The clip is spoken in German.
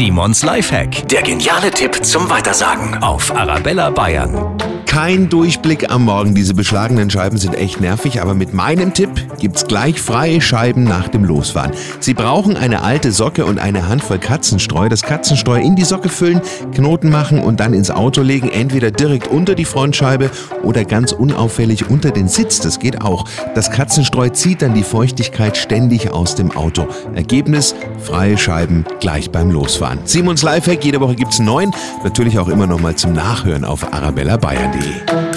Simons Lifehack. Der geniale Tipp zum Weitersagen auf Arabella Bayern. Kein Durchblick am Morgen. Diese beschlagenen Scheiben sind echt nervig, aber mit meinem Tipp gibt's gleich freie Scheiben nach dem Losfahren. Sie brauchen eine alte Socke und eine Handvoll Katzenstreu. Das Katzenstreu in die Socke füllen, Knoten machen und dann ins Auto legen, entweder direkt unter die Frontscheibe oder ganz unauffällig unter den Sitz. Das geht auch. Das Katzenstreu zieht dann die Feuchtigkeit ständig aus dem Auto. Ergebnis: freie Scheiben gleich beim Losfahren. Simons Lifehack, jede Woche gibt's neun. Natürlich auch immer noch mal zum Nachhören auf Tree.